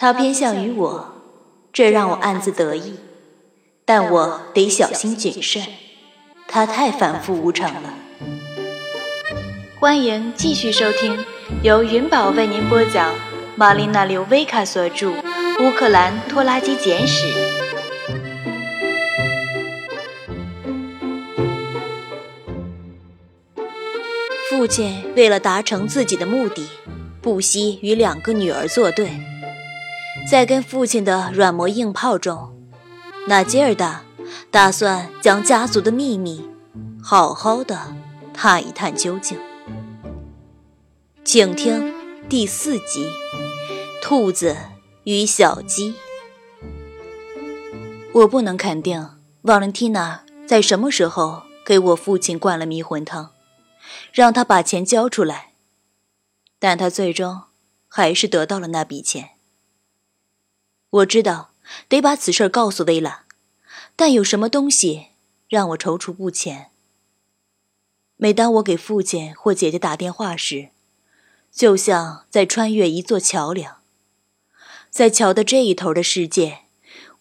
他偏向于我，这让我暗自得意，但我得小心谨慎。他太反复无常了。欢迎继续收听，由云宝为您播讲，玛丽娜·刘维卡所著《乌克兰拖拉机简史》。父亲为了达成自己的目的，不惜与两个女儿作对。在跟父亲的软磨硬泡中，纳吉尔达打算将家族的秘密好好的探一探究竟。请听第四集《兔子与小鸡》。我不能肯定瓦伦蒂娜在什么时候给我父亲灌了迷魂汤。让他把钱交出来，但他最终还是得到了那笔钱。我知道得把此事告诉薇拉，但有什么东西让我踌躇不前？每当我给父亲或姐姐打电话时，就像在穿越一座桥梁，在桥的这一头的世界，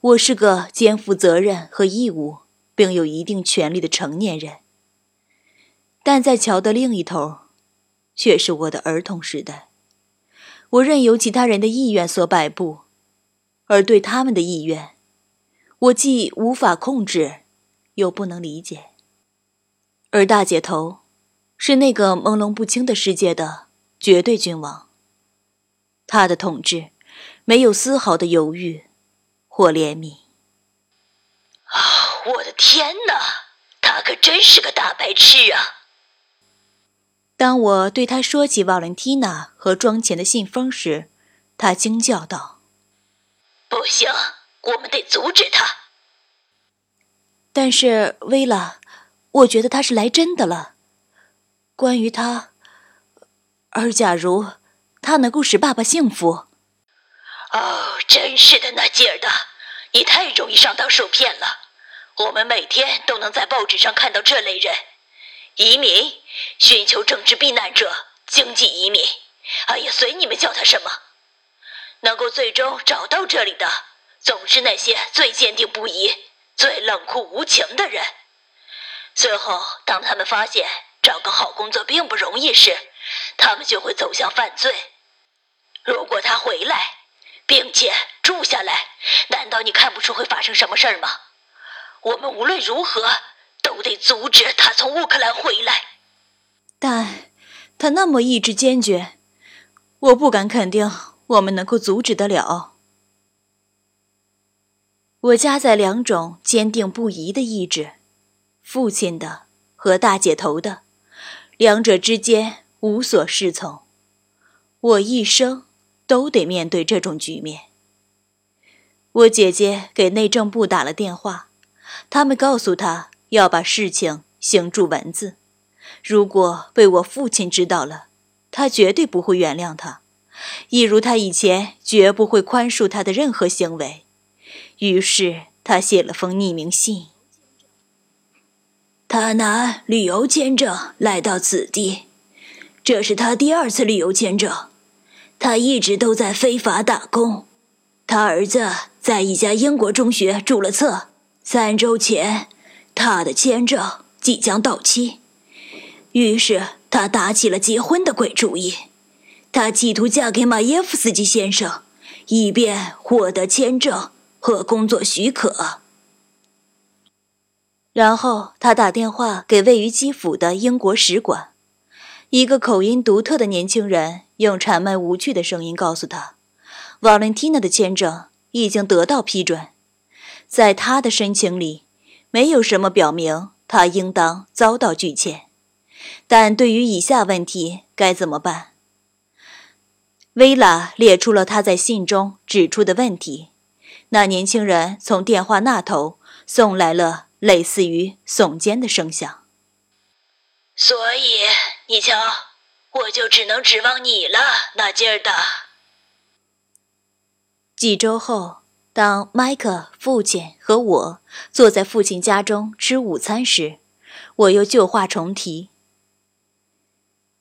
我是个肩负责任和义务，并有一定权利的成年人。但在桥的另一头，却是我的儿童时代。我任由其他人的意愿所摆布，而对他们的意愿，我既无法控制，又不能理解。而大姐头，是那个朦胧不清的世界的绝对君王。他的统治，没有丝毫的犹豫或怜悯。啊，我的天哪！他可真是个大白痴啊！当我对他说起瓦伦蒂娜和庄前的信封时，他惊叫道：“不行，我们得阻止他。”但是，薇拉，我觉得他是来真的了。关于他，而假如他能够使爸爸幸福……哦，真是的，纳吉尔达，你太容易上当受骗了。我们每天都能在报纸上看到这类人。移民，寻求政治避难者，经济移民，哎呀，随你们叫他什么，能够最终找到这里的，总是那些最坚定不移、最冷酷无情的人。最后，当他们发现找个好工作并不容易时，他们就会走向犯罪。如果他回来，并且住下来，难道你看不出会发生什么事儿吗？我们无论如何。都得阻止他从乌克兰回来，但他那么意志坚决，我不敢肯定我们能够阻止得了。我夹在两种坚定不移的意志，父亲的和大姐头的，两者之间无所适从。我一生都得面对这种局面。我姐姐给内政部打了电话，他们告诉他。要把事情行注文字，如果被我父亲知道了，他绝对不会原谅他，一如他以前绝不会宽恕他的任何行为。于是他写了封匿名信。他拿旅游签证来到此地，这是他第二次旅游签证。他一直都在非法打工。他儿子在一家英国中学注了册，三周前。他的签证即将到期，于是他打起了结婚的鬼主意。她企图嫁给马耶夫斯基先生，以便获得签证和工作许可。然后他打电话给位于基辅的英国使馆，一个口音独特的年轻人用谄媚无趣的声音告诉他，瓦伦蒂娜的签证已经得到批准，在他的申请里。没有什么表明他应当遭到拒签，但对于以下问题该怎么办？薇拉列出了他在信中指出的问题。那年轻人从电话那头送来了类似于耸肩的声响。所以，你瞧，我就只能指望你了，纳吉尔达。几周后。当麦克父亲和我坐在父亲家中吃午餐时，我又旧话重提：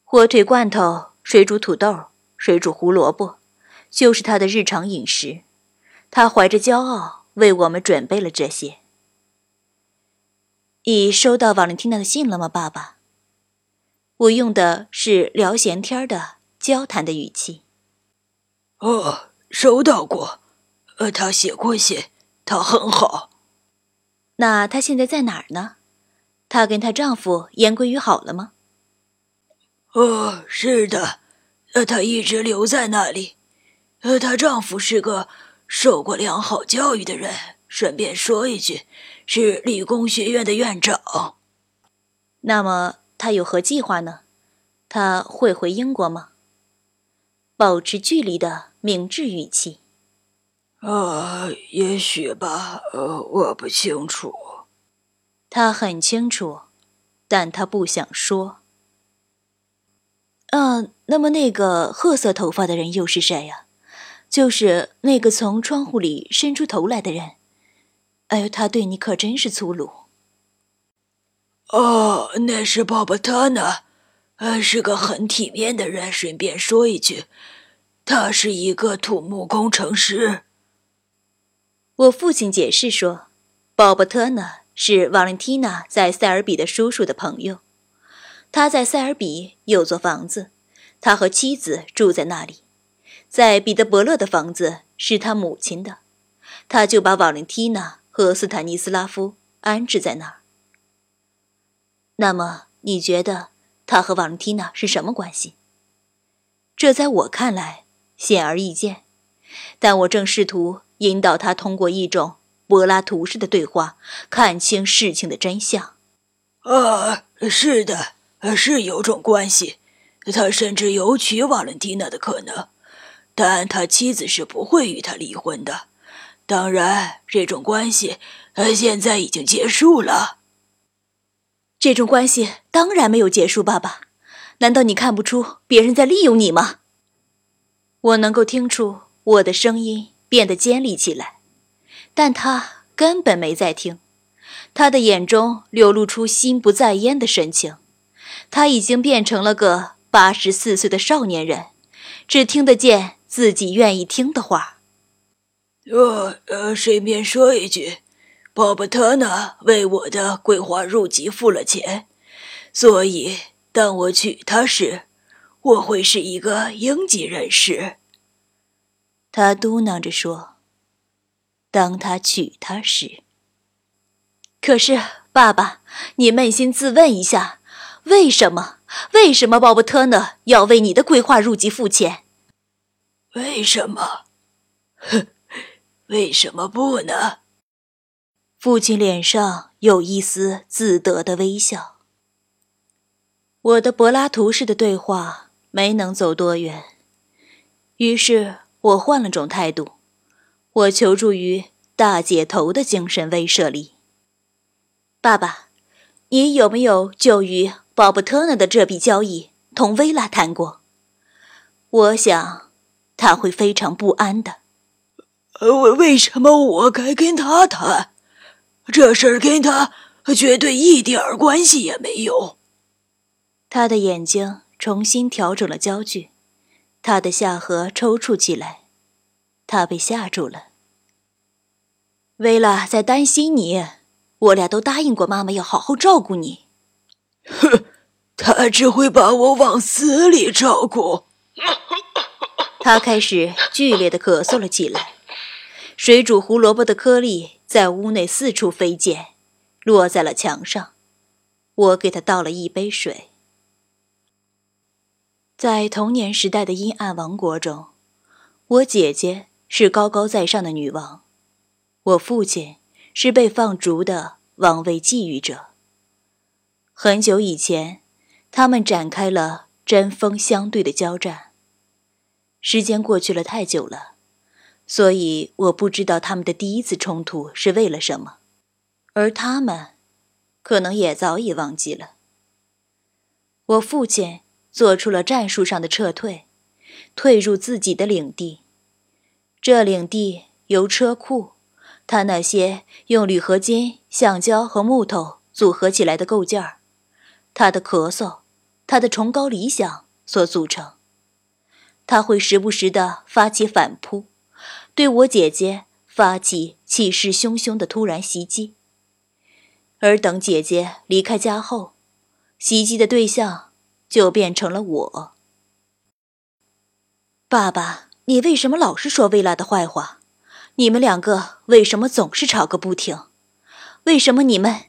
火腿罐头、水煮土豆、水煮胡萝卜，就是他的日常饮食。他怀着骄傲为我们准备了这些。你收到瓦伦蒂娜的信了吗，爸爸？我用的是聊闲天的交谈的语气。哦，收到过。呃，他写过信，他很好。那他现在在哪儿呢？她跟她丈夫言归于好了吗？哦，是的，呃，她一直留在那里。呃，她丈夫是个受过良好教育的人。顺便说一句，是理工学院的院长。那么他有何计划呢？他会回英国吗？保持距离的明智语气。啊，也许吧，呃，我不清楚。他很清楚，但他不想说。嗯，那么那个褐色头发的人又是谁呀？就是那个从窗户里伸出头来的人。哎呦，他对你可真是粗鲁。哦，那是鲍勃特呢，呃，是个很体面的人。顺便说一句，他是一个土木工程师。我父亲解释说，鲍勃特呢是瓦伦蒂娜在塞尔比的叔叔的朋友，他在塞尔比有座房子，他和妻子住在那里。在彼得伯勒的房子是他母亲的，他就把瓦伦蒂娜和斯坦尼斯拉夫安置在那儿。那么你觉得他和瓦伦蒂娜是什么关系？这在我看来显而易见，但我正试图。引导他通过一种柏拉图式的对话，看清事情的真相。啊，是的，是有种关系。他甚至有娶瓦伦蒂娜的可能，但他妻子是不会与他离婚的。当然，这种关系他现在已经结束了。这种关系当然没有结束，爸爸。难道你看不出别人在利用你吗？我能够听出我的声音。变得尖利起来，但他根本没在听。他的眼中流露出心不在焉的神情。他已经变成了个八十四岁的少年人，只听得见自己愿意听的话。呃呃，顺便说一句，鲍勃特呢为我的桂花入籍付了钱，所以当我娶她时，我会是一个英籍人士。他嘟囔着说：“当他娶她时。”可是，爸爸，你扪心自问一下，为什么？为什么鲍勃特呢要为你的规划入籍付钱？为什么？哼，为什么不呢？父亲脸上有一丝自得的微笑。我的柏拉图式的对话没能走多远，于是。我换了种态度，我求助于大姐头的精神威慑力。爸爸，你有没有就与鲍勃特纳的这笔交易同薇拉谈过？我想他会非常不安的。为为什么我该跟他谈？这事儿跟他绝对一点关系也没有。他的眼睛重新调整了焦距。他的下颌抽搐起来，他被吓住了。薇拉在担心你，我俩都答应过妈妈要好好照顾你。哼，他只会把我往死里照顾。他开始剧烈的咳嗽了起来，水煮胡萝卜的颗粒在屋内四处飞溅，落在了墙上。我给他倒了一杯水。在童年时代的阴暗王国中，我姐姐是高高在上的女王，我父亲是被放逐的王位觊觎者。很久以前，他们展开了针锋相对的交战。时间过去了太久了，所以我不知道他们的第一次冲突是为了什么，而他们，可能也早已忘记了。我父亲。做出了战术上的撤退，退入自己的领地。这领地由车库，他那些用铝合金、橡胶和木头组合起来的构件儿，他的咳嗽，他的崇高理想所组成。他会时不时的发起反扑，对我姐姐发起气势汹汹的突然袭击。而等姐姐离开家后，袭击的对象就变成了我。爸爸，你为什么老是说薇拉的坏话？你们两个为什么总是吵个不停？为什么你们……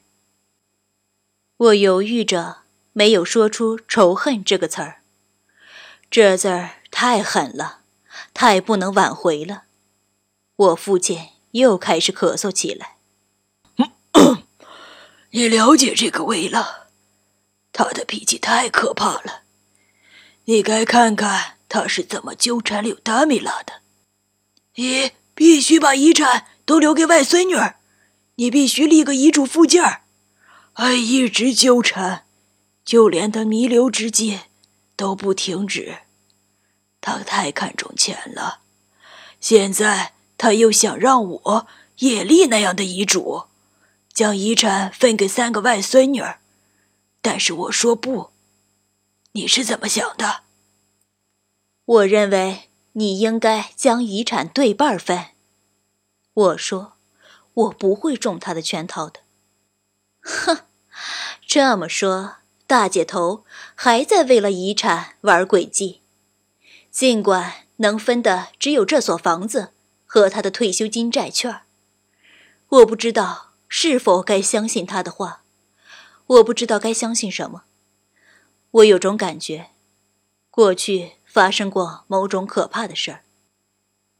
我犹豫着，没有说出“仇恨”这个词儿。这字儿太狠了，太不能挽回了。我父亲又开始咳嗽起来。你了解这个薇拉，他的脾气太可怕了。你该看看他是怎么纠缠柳达米拉的。你必须把遗产都留给外孙女，你必须立个遗嘱附件儿。还一直纠缠，就连他弥留之际都不停止。他太看重钱了，现在他又想让我也立那样的遗嘱。将遗产分给三个外孙女儿，但是我说不。你是怎么想的？我认为你应该将遗产对半分。我说，我不会中他的圈套的。哼，这么说，大姐头还在为了遗产玩诡计。尽管能分的只有这所房子和他的退休金债券，我不知道。是否该相信他的话？我不知道该相信什么。我有种感觉，过去发生过某种可怕的事儿。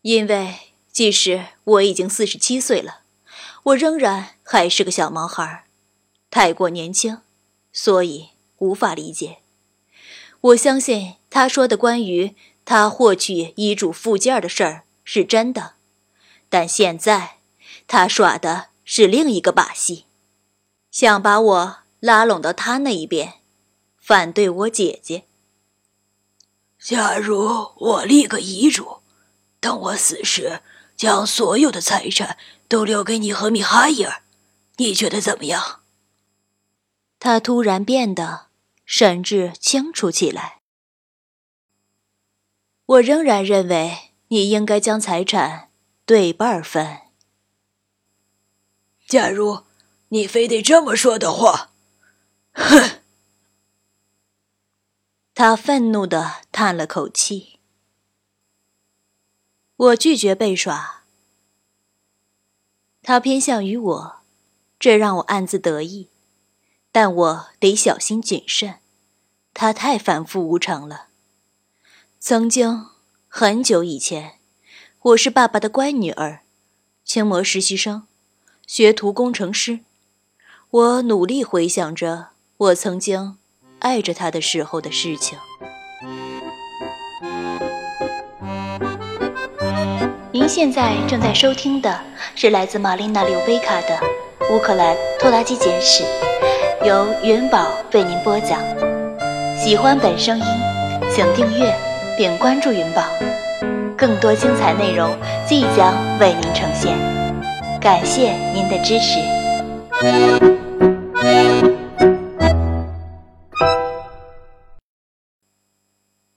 因为即使我已经四十七岁了，我仍然还是个小毛孩儿，太过年轻，所以无法理解。我相信他说的关于他获取遗嘱附件的事儿是真的，但现在他耍的。是另一个把戏，想把我拉拢到他那一边，反对我姐姐。假如我立个遗嘱，等我死时将所有的财产都留给你和米哈伊尔，你觉得怎么样？他突然变得神志清楚起来。我仍然认为你应该将财产对半分。假如你非得这么说的话，哼！他愤怒的叹了口气。我拒绝被耍。他偏向于我，这让我暗自得意，但我得小心谨慎。他太反复无常了。曾经很久以前，我是爸爸的乖女儿，轻模实习生。学徒工程师，我努力回想着我曾经爱着他的时候的事情。您现在正在收听的是来自玛丽娜·柳维卡的《乌克兰拖拉机简史》，由云宝为您播讲。喜欢本声音，请订阅并关注云宝，更多精彩内容即将为您呈现。感谢您的支持。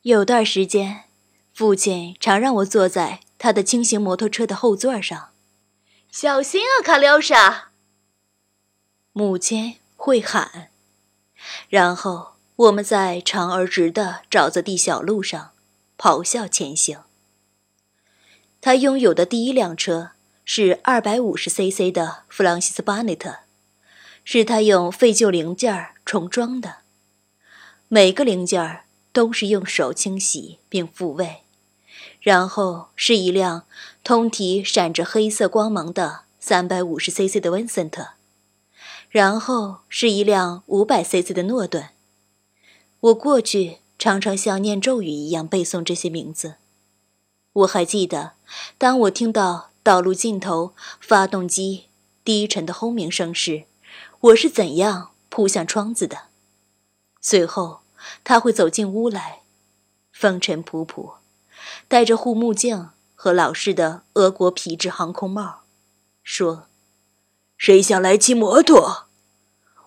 有段时间，父亲常让我坐在他的轻型摩托车的后座上。小心啊，卡廖莎！母亲会喊。然后我们在长而直的沼泽地小路上咆哮前行。他拥有的第一辆车。是二百五十 cc 的弗朗西斯巴内特，是他用废旧零件重装的，每个零件都是用手清洗并复位。然后是一辆通体闪着黑色光芒的三百五十 cc 的温森特，然后是一辆五百 cc 的诺顿。我过去常常像念咒语一样背诵这些名字。我还记得，当我听到。道路尽头，发动机低沉的轰鸣声时，我是怎样扑向窗子的？随后，他会走进屋来，风尘仆仆，戴着护目镜和老式的俄国皮质航空帽，说：“谁想来骑摩托？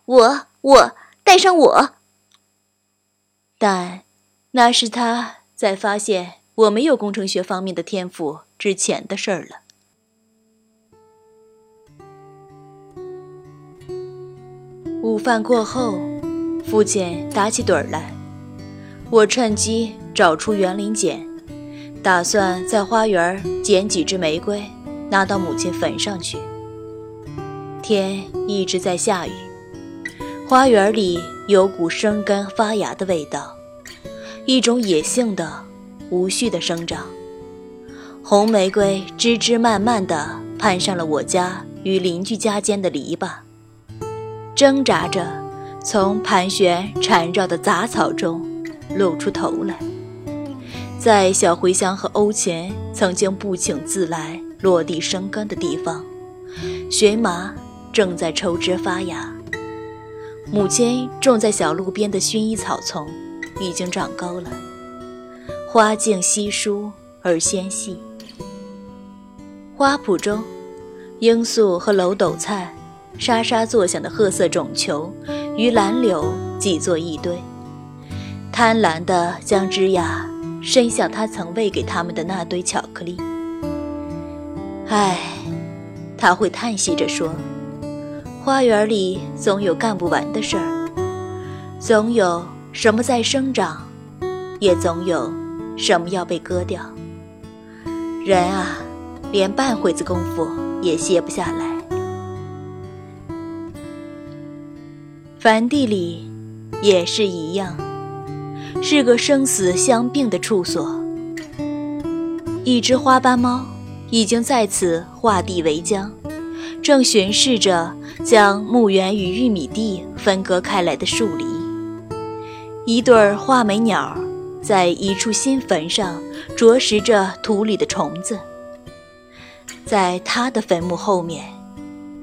我，我带上我。”但那是他在发现我没有工程学方面的天赋之前的事儿了。午饭过后，父亲打起盹儿来，我趁机找出园林剪，打算在花园捡几枝玫瑰，拿到母亲坟上去。天一直在下雨，花园里有股生根发芽的味道，一种野性的、无序的生长。红玫瑰枝枝蔓蔓地攀上了我家与邻居家间的篱笆。挣扎着从盘旋缠绕的杂草中露出头来，在小茴香和欧芹曾经不请自来落地生根的地方，荨麻正在抽枝发芽。母亲种在小路边的薰衣草丛已经长高了，花茎稀疏而纤细。花圃中，罂粟和楼斗菜。沙沙作响的褐色种球与蓝柳挤作一堆，贪婪地将枝桠伸向他曾喂给他们的那堆巧克力。唉，他会叹息着说：“花园里总有干不完的事儿，总有什么在生长，也总有什么要被割掉。人啊，连半会子功夫也歇不下来。”凡地里也是一样，是个生死相并的处所。一只花斑猫已经在此画地为疆，正巡视着将墓园与玉米地分割开来的树篱。一对画眉鸟在一处新坟上啄食着土里的虫子。在他的坟墓后面，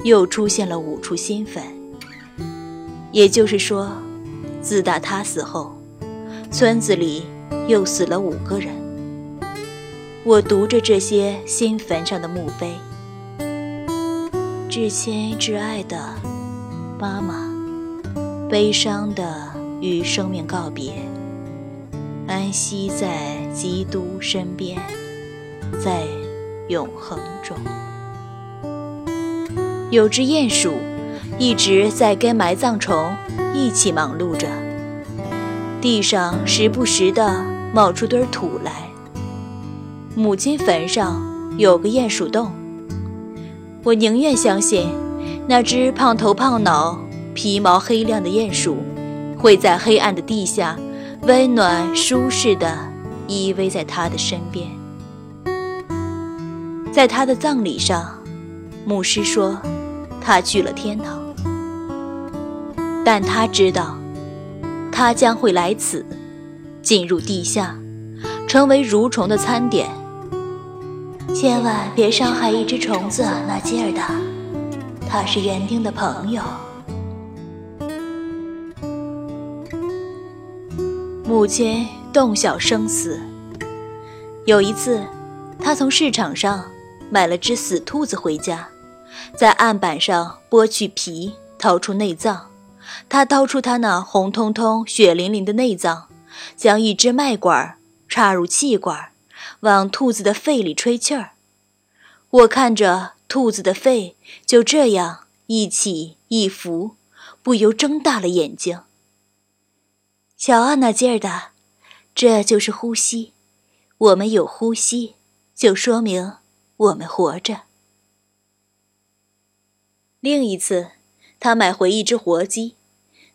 又出现了五处新坟。也就是说，自打他死后，村子里又死了五个人。我读着这些新坟上的墓碑，至亲至爱的妈妈，悲伤的与生命告别，安息在基督身边，在永恒中。有只鼹鼠。一直在跟埋葬虫一起忙碌着，地上时不时地冒出堆土来。母亲坟上有个鼹鼠洞，我宁愿相信那只胖头胖脑、皮毛黑亮的鼹鼠会在黑暗的地下温暖舒适的依偎在他的身边。在他的葬礼上，牧师说他去了天堂。但他知道，他将会来此，进入地下，成为蠕虫的餐点。千万别伤害一只虫子，纳吉尔达，他是园丁的朋友。母亲洞晓生死。有一次，他从市场上买了只死兔子回家，在案板上剥去皮，掏出内脏。他掏出他那红彤彤、血淋淋的内脏，将一支脉管插入气管，往兔子的肺里吹气儿。我看着兔子的肺就这样一起一伏，不由睁大了眼睛。瞧啊，那劲儿的，这就是呼吸。我们有呼吸，就说明我们活着。另一次，他买回一只活鸡。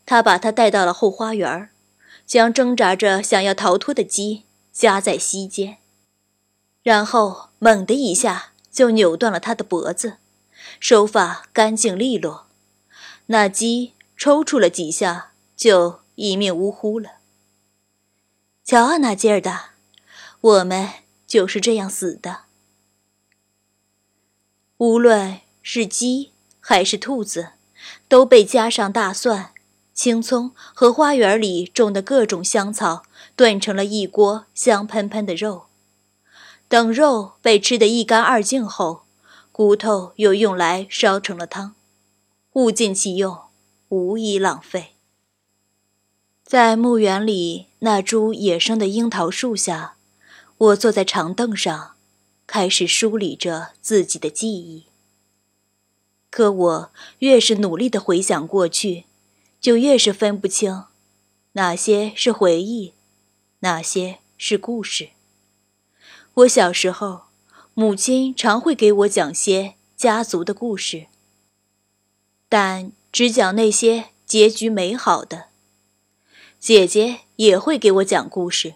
他把它带到了后花园，将挣扎着想要逃脱的鸡夹在膝间，然后猛地一下就扭断了他的脖子，手法干净利落。那鸡抽搐了几下，就一命呜呼了。瞧啊，那劲儿的，我们就是这样死的。无论是鸡还是兔子，都被加上大蒜。青葱和花园里种的各种香草炖成了一锅香喷喷的肉，等肉被吃得一干二净后，骨头又用来烧成了汤，物尽其用，无一浪费。在墓园里那株野生的樱桃树下，我坐在长凳上，开始梳理着自己的记忆。可我越是努力的回想过去，就越是分不清，哪些是回忆，哪些是故事。我小时候，母亲常会给我讲些家族的故事，但只讲那些结局美好的。姐姐也会给我讲故事，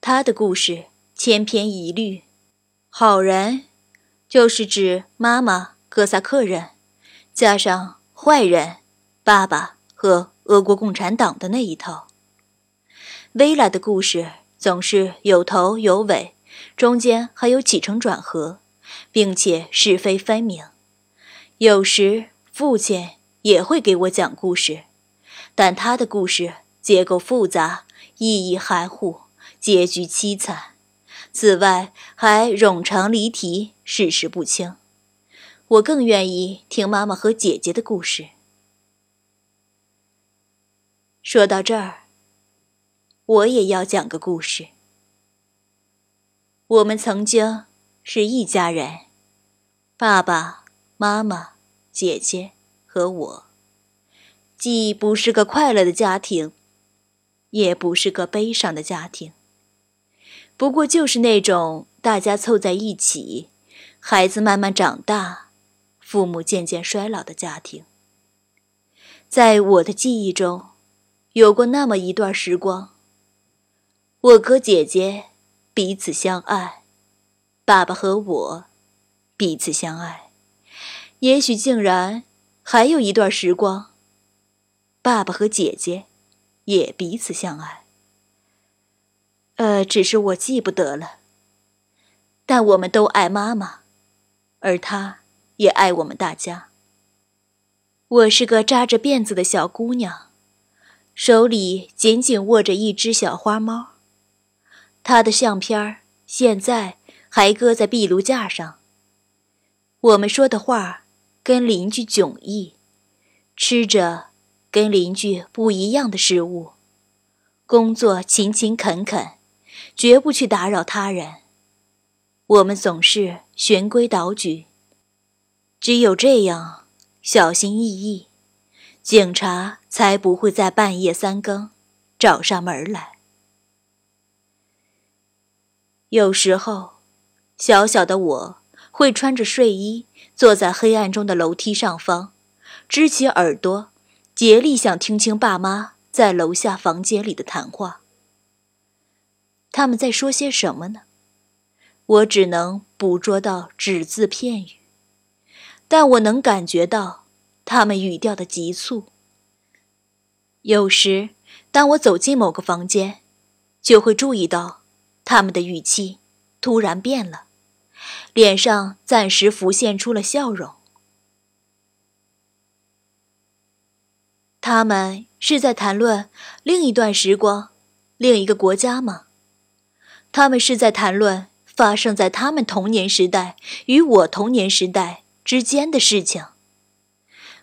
她的故事千篇一律，好人就是指妈妈。哥萨克人，加上坏人，爸爸和俄国共产党的那一套。薇拉的故事总是有头有尾，中间还有起承转合，并且是非分明。有时父亲也会给我讲故事，但他的故事结构复杂，意义含糊，结局凄惨。此外，还冗长离题，事实不清。我更愿意听妈妈和姐姐的故事。说到这儿，我也要讲个故事。我们曾经是一家人，爸爸妈妈、姐姐和我，既不是个快乐的家庭，也不是个悲伤的家庭。不过就是那种大家凑在一起，孩子慢慢长大。父母渐渐衰老的家庭，在我的记忆中，有过那么一段时光。我哥姐姐彼此相爱，爸爸和我彼此相爱。也许竟然还有一段时光，爸爸和姐姐也彼此相爱。呃，只是我记不得了。但我们都爱妈妈，而她。也爱我们大家。我是个扎着辫子的小姑娘，手里紧紧握着一只小花猫，他的相片现在还搁在壁炉架上。我们说的话跟邻居迥异，吃着跟邻居不一样的食物，工作勤勤恳恳，绝不去打扰他人。我们总是循规蹈矩。只有这样，小心翼翼，警察才不会在半夜三更找上门来。有时候，小小的我会穿着睡衣，坐在黑暗中的楼梯上方，支起耳朵，竭力想听清爸妈在楼下房间里的谈话。他们在说些什么呢？我只能捕捉到只字片语。但我能感觉到他们语调的急促。有时，当我走进某个房间，就会注意到他们的语气突然变了，脸上暂时浮现出了笑容。他们是在谈论另一段时光、另一个国家吗？他们是在谈论发生在他们童年时代与我童年时代？之间的事情，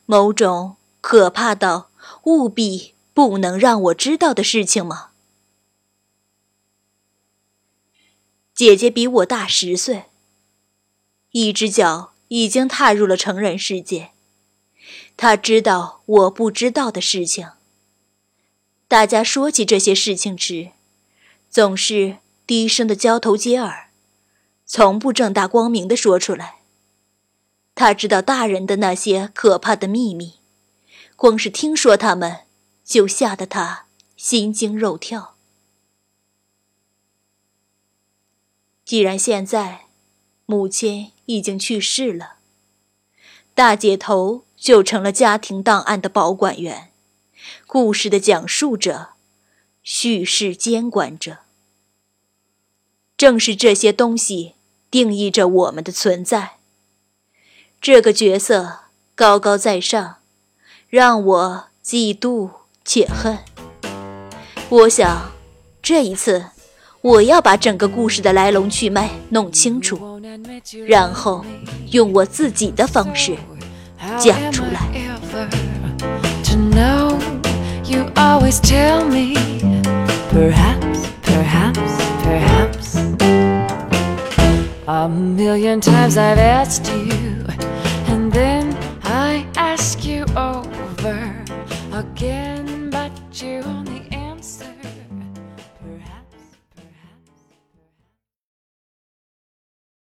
某种可怕到务必不能让我知道的事情吗？姐姐比我大十岁，一只脚已经踏入了成人世界，她知道我不知道的事情。大家说起这些事情时，总是低声的交头接耳，从不正大光明的说出来。他知道大人的那些可怕的秘密，光是听说他们，就吓得他心惊肉跳。既然现在母亲已经去世了，大姐头就成了家庭档案的保管员，故事的讲述者，叙事监管者。正是这些东西定义着我们的存在。这个角色高高在上，让我嫉妒且恨。我想，这一次我要把整个故事的来龙去脉弄清楚，然后用我自己的方式讲出来。